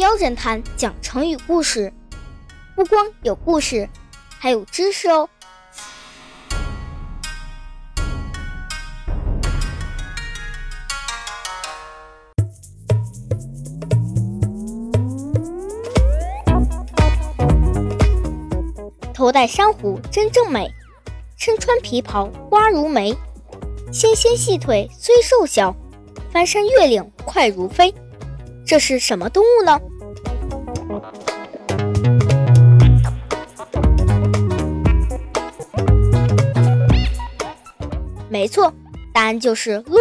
喵侦探讲成语故事，不光有故事，还有知识哦。头戴珊瑚真正美，身穿皮袍花如眉，纤纤细腿虽瘦小，翻山越岭快如飞。这是什么动物呢？没错，答案就是鹿，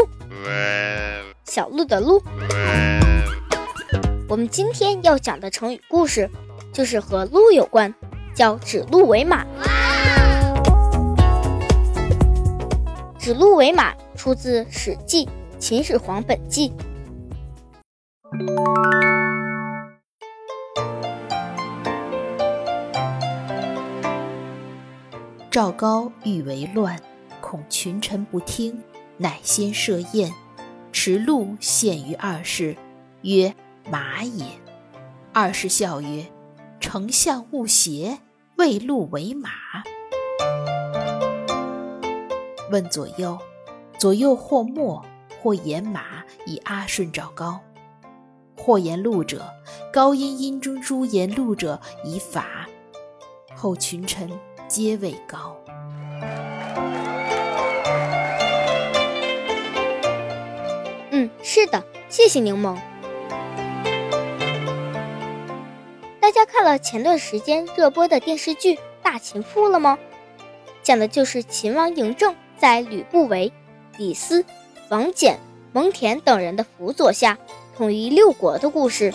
小鹿的鹿。我们今天要讲的成语故事就是和鹿有关。叫指鹿为马。指鹿为马出自《史记·秦始皇本纪》。赵高欲为乱，恐群臣不听，乃先设宴，持鹿献于二世，曰：“马也。”二世笑曰：“丞相勿邪。”为鹿为马。问左右，左右或默，或言马以阿顺赵高；或言鹿者，高因阴中诸言鹿者以法。后群臣皆谓高。嗯，是的，谢谢柠檬。大家看了前段时间热播的电视剧《大秦赋》了吗？讲的就是秦王嬴政在吕不韦、李斯、王翦、蒙恬等人的辅佐下统一六国的故事。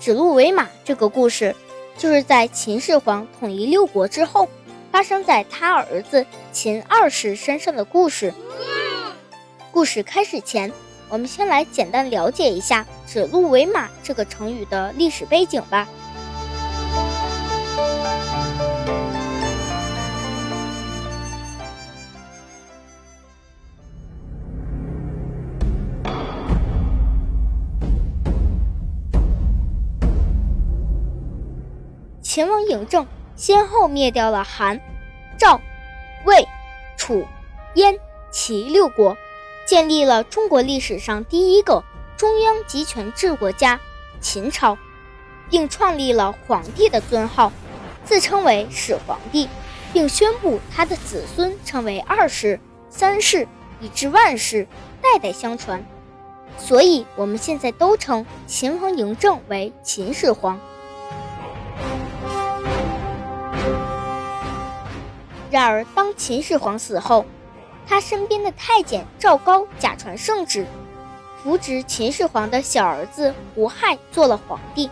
指鹿为马这个故事，就是在秦始皇统一六国之后，发生在他儿子秦二世身上的故事。故事开始前。我们先来简单了解一下“指鹿为马”这个成语的历史背景吧。秦王嬴政先后灭掉了韩、赵、魏、楚、燕、齐六国。建立了中国历史上第一个中央集权制国家秦朝，并创立了皇帝的尊号，自称为始皇帝，并宣布他的子孙称为二世、三世，以至万世，代代相传。所以，我们现在都称秦王嬴政为秦始皇。然而，当秦始皇死后，他身边的太监赵高假传圣旨，扶植秦始皇的小儿子胡亥做了皇帝。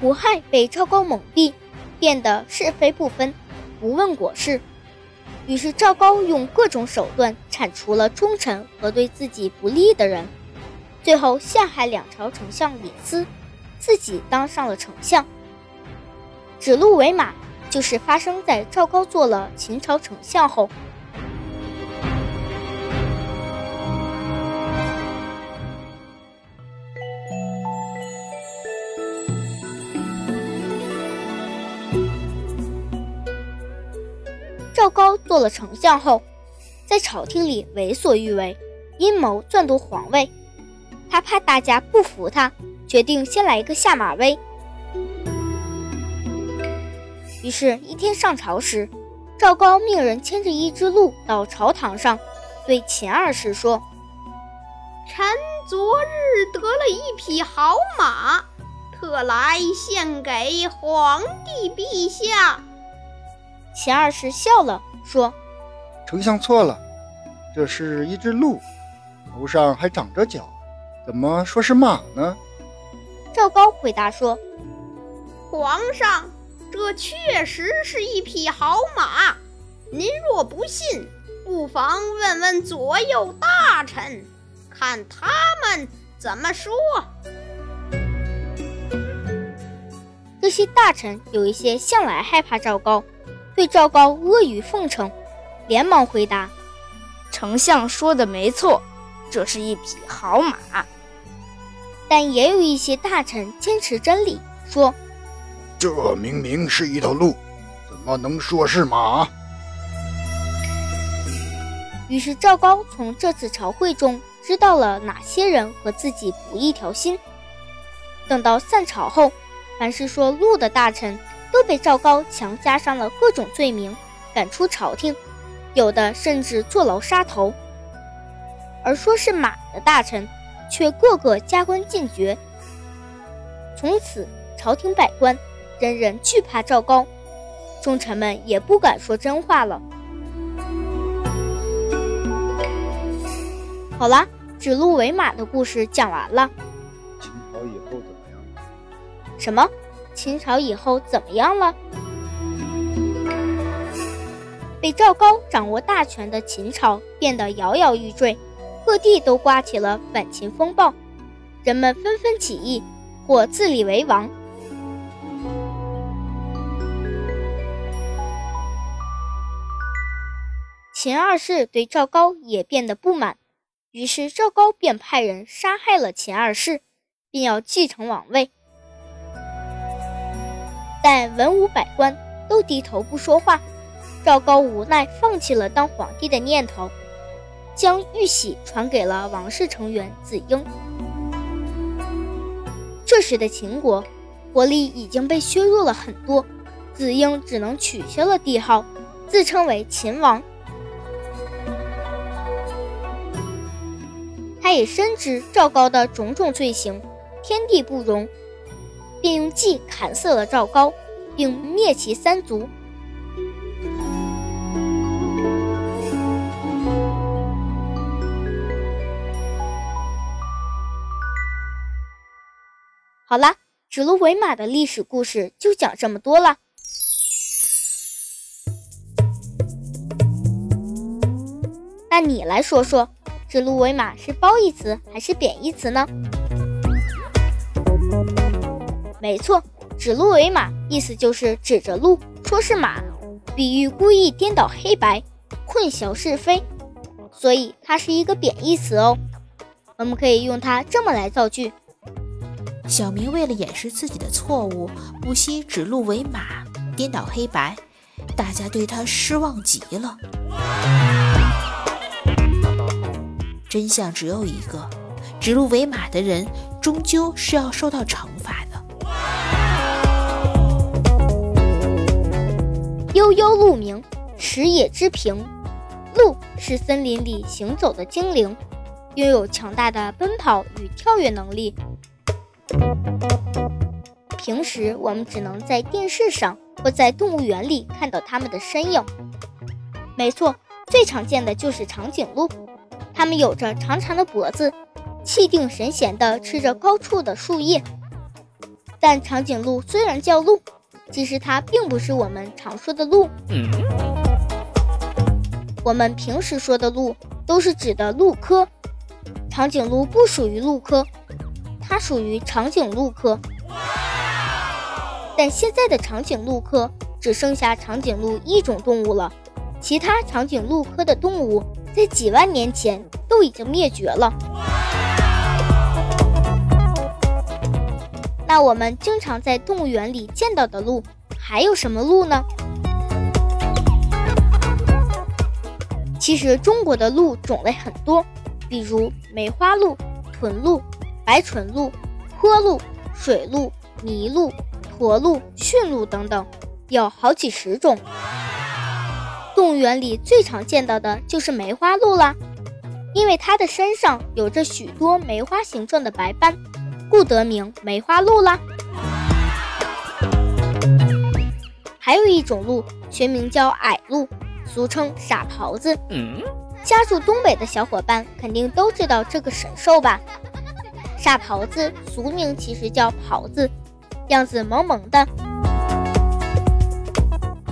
胡亥被赵高蒙蔽，变得是非不分，不问国事。于是赵高用各种手段铲除了忠臣和对自己不利的人，最后陷害两朝丞相李斯，自己当上了丞相。指鹿为马，就是发生在赵高做了秦朝丞相后。做了丞相后，在朝廷里为所欲为，阴谋篡夺皇位。他怕大家不服他，决定先来一个下马威。于是，一天上朝时，赵高命人牵着一只鹿到朝堂上，对秦二世说：“臣昨日得了一匹好马，特来献给皇帝陛下。”秦二世笑了，说：“丞相错了，这是一只鹿，头上还长着角，怎么说是马呢？”赵高回答说：“皇上，这确实是一匹好马。您若不信，不妨问问左右大臣，看他们怎么说。”这些大臣有一些向来害怕赵高。对赵高阿谀奉承，连忙回答：“丞相说的没错，这是一匹好马。”但也有一些大臣坚持真理，说：“这明明是一头鹿，怎么能说是马？”于是赵高从这次朝会中知道了哪些人和自己不一条心。等到散朝后，凡是说鹿的大臣都被赵高强加上了各种罪名，赶出朝廷，有的甚至坐牢杀头。而说是马的大臣，却个个加官进爵。从此，朝廷百官人人惧怕赵高，忠臣们也不敢说真话了。好啦，指鹿为马的故事讲完了。秦朝以后怎么样？什么？秦朝以后怎么样了？被赵高掌握大权的秦朝变得摇摇欲坠，各地都刮起了反秦风暴，人们纷纷起义，或自立为王。秦二世对赵高也变得不满。于是赵高便派人杀害了秦二世，并要继承王位。但文武百官都低头不说话，赵高无奈放弃了当皇帝的念头，将玉玺传给了王室成员子婴。这时的秦国国力已经被削弱了很多，子婴只能取消了帝号，自称为秦王。他也深知赵高的种种罪行，天地不容，便用计砍死了赵高，并灭其三族。好啦，指鹿为马的历史故事就讲这么多了。那你来说说。指鹿为马是褒义词还是贬义词呢？没错，指鹿为马意思就是指着鹿说是马，比喻故意颠倒黑白、混淆是非，所以它是一个贬义词哦。我们可以用它这么来造句：小明为了掩饰自己的错误，不惜指鹿为马、颠倒黑白，大家对他失望极了。真相只有一个：指鹿为马的人终究是要受到惩罚的。悠悠鹿鸣，食野之苹。鹿是森林里行走的精灵，拥有强大的奔跑与跳跃能力。平时我们只能在电视上或在动物园里看到它们的身影。没错，最常见的就是长颈鹿。它们有着长长的脖子，气定神闲地吃着高处的树叶。但长颈鹿虽然叫鹿，其实它并不是我们常说的鹿。我们平时说的鹿都是指的鹿科，长颈鹿不属于鹿科，它属于长颈鹿科。但现在的长颈鹿科只剩下长颈鹿一种动物了，其他长颈鹿科的动物。在几万年前都已经灭绝了。那我们经常在动物园里见到的鹿，还有什么鹿呢？其实中国的鹿种类很多，比如梅花鹿、豚鹿、白唇鹿、坡鹿、水鹿、麋鹿、驼鹿、驯鹿等等，有好几十种。动物园里最常见到的就是梅花鹿啦，因为它的身上有着许多梅花形状的白斑，故得名梅花鹿啦。还有一种鹿，学名叫矮鹿，俗称傻狍子。家住东北的小伙伴肯定都知道这个神兽吧？傻狍子俗名其实叫狍子，样子萌萌的，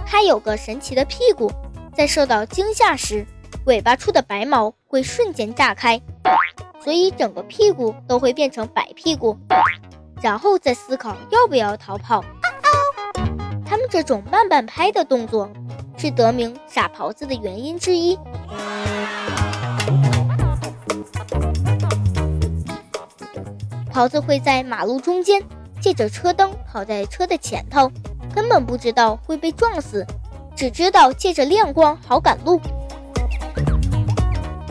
它有个神奇的屁股。在受到惊吓时，尾巴处的白毛会瞬间炸开，所以整个屁股都会变成白屁股，然后再思考要不要逃跑。他们这种慢半拍的动作，是得名傻狍子的原因之一。狍子会在马路中间借着车灯跑在车的前头，根本不知道会被撞死，只知道借着亮光好赶路。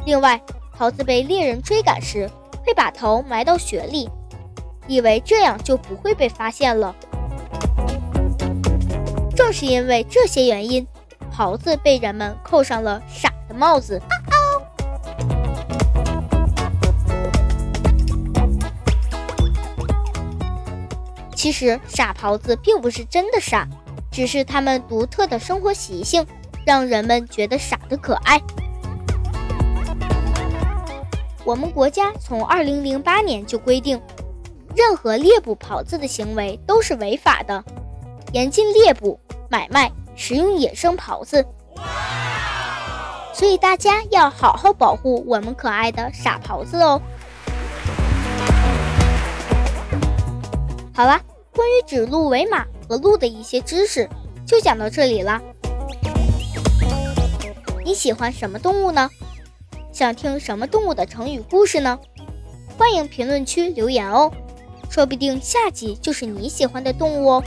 另外，狍子被猎人追赶时会把头埋到雪里，以为这样就不会被发现了。正是因为这些原因，狍子被人们扣上了傻的帽子。其实傻狍子并不是真的傻，只是他们独特的生活习性让人们觉得傻的可爱。我们国家从二零零八年就规定，任何猎捕狍子的行为都是违法的，严禁猎捕、买卖、食用野生狍子。所以大家要好好保护我们可爱的傻狍子哦。好啦，关于指鹿为马和鹿的一些知识就讲到这里啦。你喜欢什么动物呢？想听什么动物的成语故事呢？欢迎评论区留言哦，说不定下集就是你喜欢的动物哦。